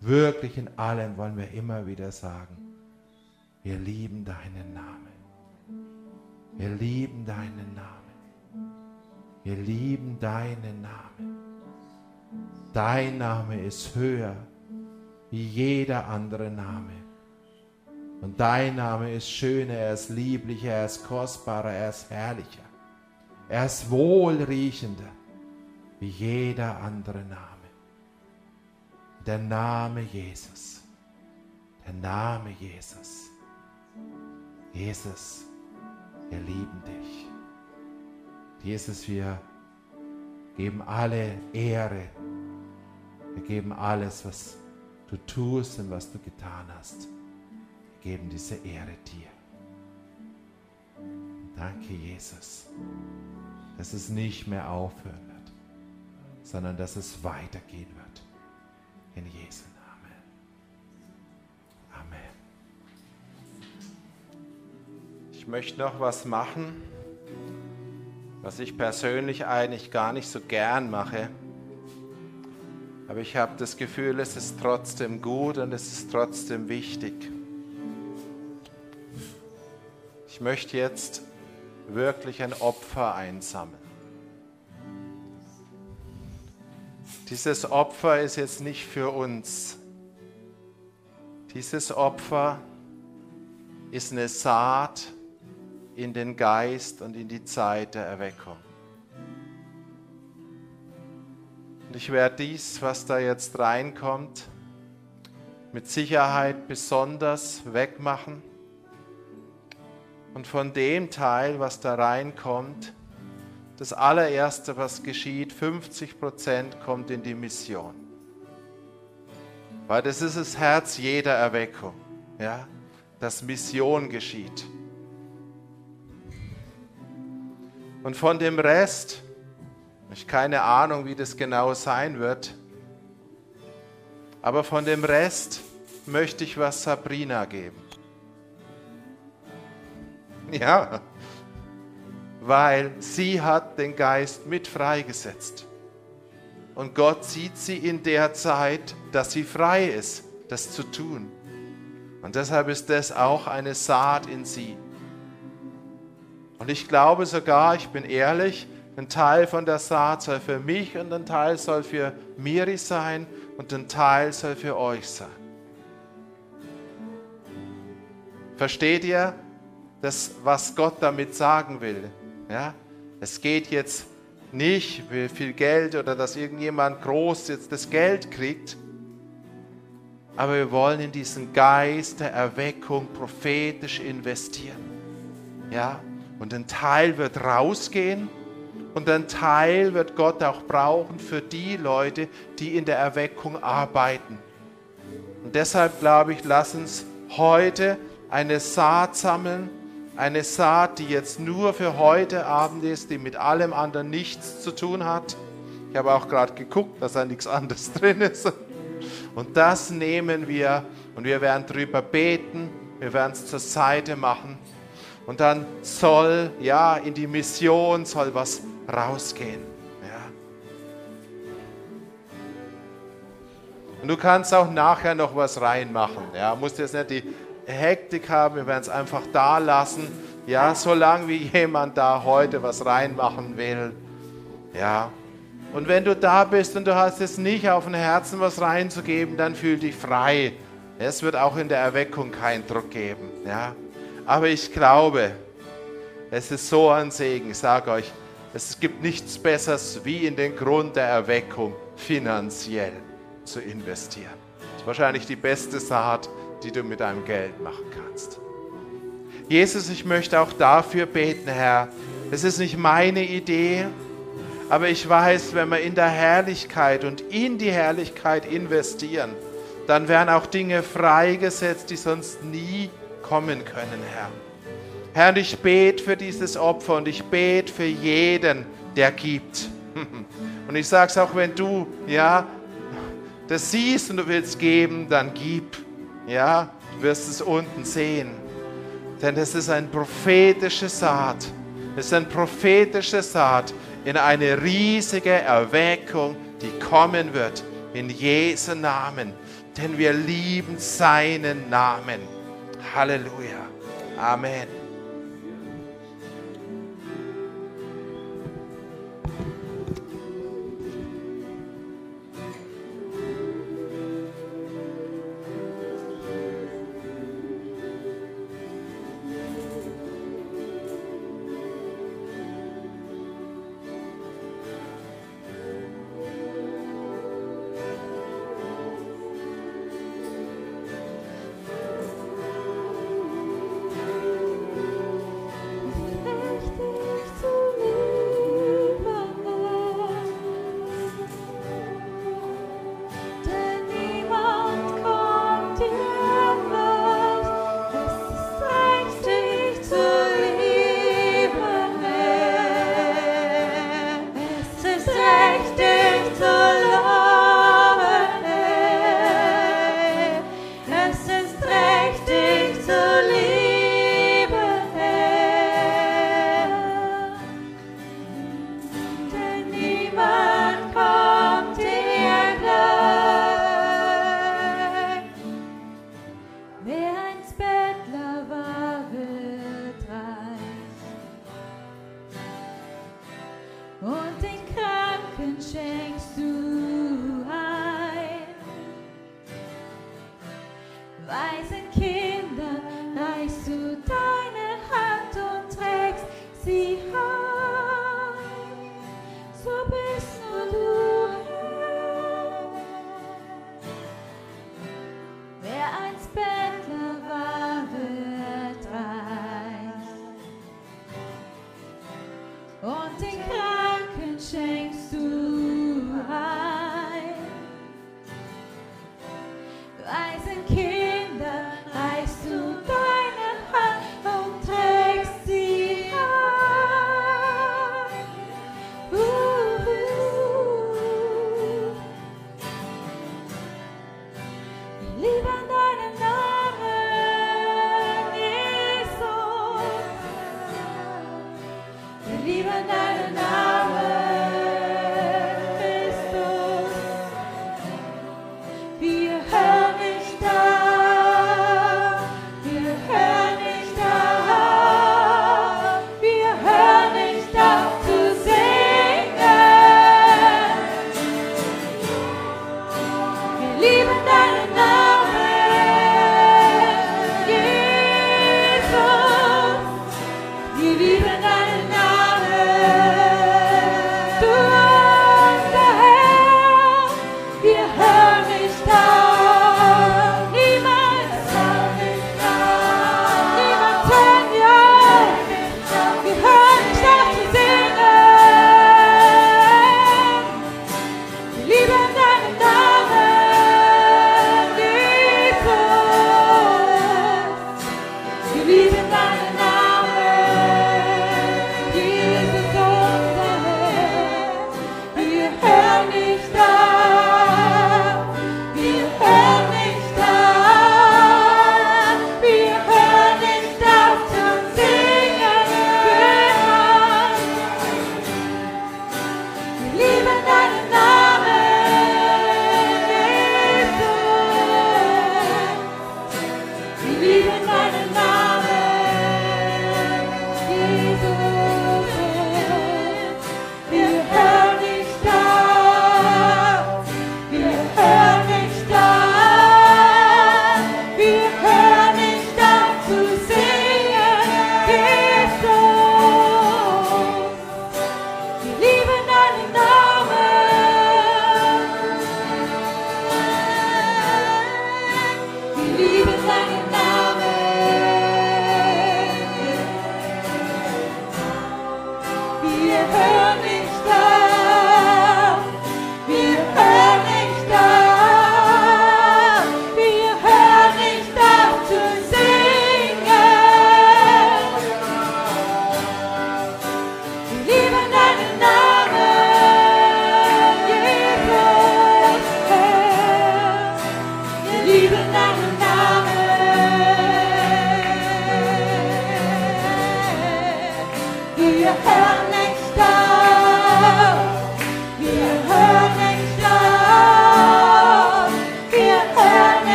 wirklich in allem wollen wir immer wieder sagen, wir lieben deinen Namen. Wir lieben deinen Namen. Wir lieben deinen Namen. Dein Name ist höher wie jeder andere Name. Und dein Name ist schöner, er ist lieblicher, er ist kostbarer, er ist herrlicher. Er ist wohlriechender wie jeder andere Name. Der Name Jesus. Der Name Jesus. Jesus, wir lieben dich. Jesus, wir geben alle Ehre. Wir geben alles, was du tust und was du getan hast. Geben diese Ehre dir. Danke, Jesus, dass es nicht mehr aufhören wird, sondern dass es weitergehen wird. In Jesu Namen. Amen. Ich möchte noch was machen, was ich persönlich eigentlich gar nicht so gern mache. Aber ich habe das Gefühl, es ist trotzdem gut und es ist trotzdem wichtig. Möchte jetzt wirklich ein Opfer einsammeln. Dieses Opfer ist jetzt nicht für uns. Dieses Opfer ist eine Saat in den Geist und in die Zeit der Erweckung. Und ich werde dies, was da jetzt reinkommt, mit Sicherheit besonders wegmachen. Und von dem Teil, was da reinkommt, das allererste, was geschieht, 50 Prozent kommt in die Mission. Weil das ist das Herz jeder Erweckung, ja, dass Mission geschieht. Und von dem Rest, ich keine Ahnung, wie das genau sein wird, aber von dem Rest möchte ich was Sabrina geben. Ja, weil sie hat den Geist mit freigesetzt. Und Gott sieht sie in der Zeit, dass sie frei ist, das zu tun. Und deshalb ist das auch eine Saat in sie. Und ich glaube sogar, ich bin ehrlich, ein Teil von der Saat soll für mich und ein Teil soll für Miri sein und ein Teil soll für euch sein. Versteht ihr? Das, was Gott damit sagen will. Ja? Es geht jetzt nicht für viel Geld oder dass irgendjemand groß jetzt das Geld kriegt, aber wir wollen in diesen Geist der Erweckung prophetisch investieren. Ja? Und ein Teil wird rausgehen und ein Teil wird Gott auch brauchen für die Leute, die in der Erweckung arbeiten. Und deshalb glaube ich, lass uns heute eine Saat sammeln, eine Saat, die jetzt nur für heute Abend ist, die mit allem anderen nichts zu tun hat. Ich habe auch gerade geguckt, dass da nichts anderes drin ist. Und das nehmen wir und wir werden drüber beten, wir werden es zur Seite machen. Und dann soll, ja, in die Mission soll was rausgehen. Und du kannst auch nachher noch was reinmachen. Ja, musst jetzt nicht die Hektik haben, wir werden es einfach da lassen. Ja, solange wie jemand da heute was reinmachen will. Ja. Und wenn du da bist und du hast es nicht auf dem Herzen, was reinzugeben, dann fühl dich frei. Es wird auch in der Erweckung keinen Druck geben. Ja. Aber ich glaube, es ist so ein Segen. Ich sage euch, es gibt nichts Besseres, wie in den Grund der Erweckung finanziell zu investieren. Das ist wahrscheinlich die beste Saat, die du mit deinem Geld machen kannst. Jesus, ich möchte auch dafür beten, Herr. Es ist nicht meine Idee, aber ich weiß, wenn wir in der Herrlichkeit und in die Herrlichkeit investieren, dann werden auch Dinge freigesetzt, die sonst nie kommen können, Herr. Herr, und ich bete für dieses Opfer und ich bete für jeden, der gibt. Und ich sage es auch, wenn du ja, das siehst und du willst geben, dann gib. Ja, du wirst es unten sehen. Denn es ist ein prophetische Saat. Es ist ein prophetische Saat in eine riesige Erweckung, die kommen wird. In Jesu Namen. Denn wir lieben seinen Namen. Halleluja. Amen.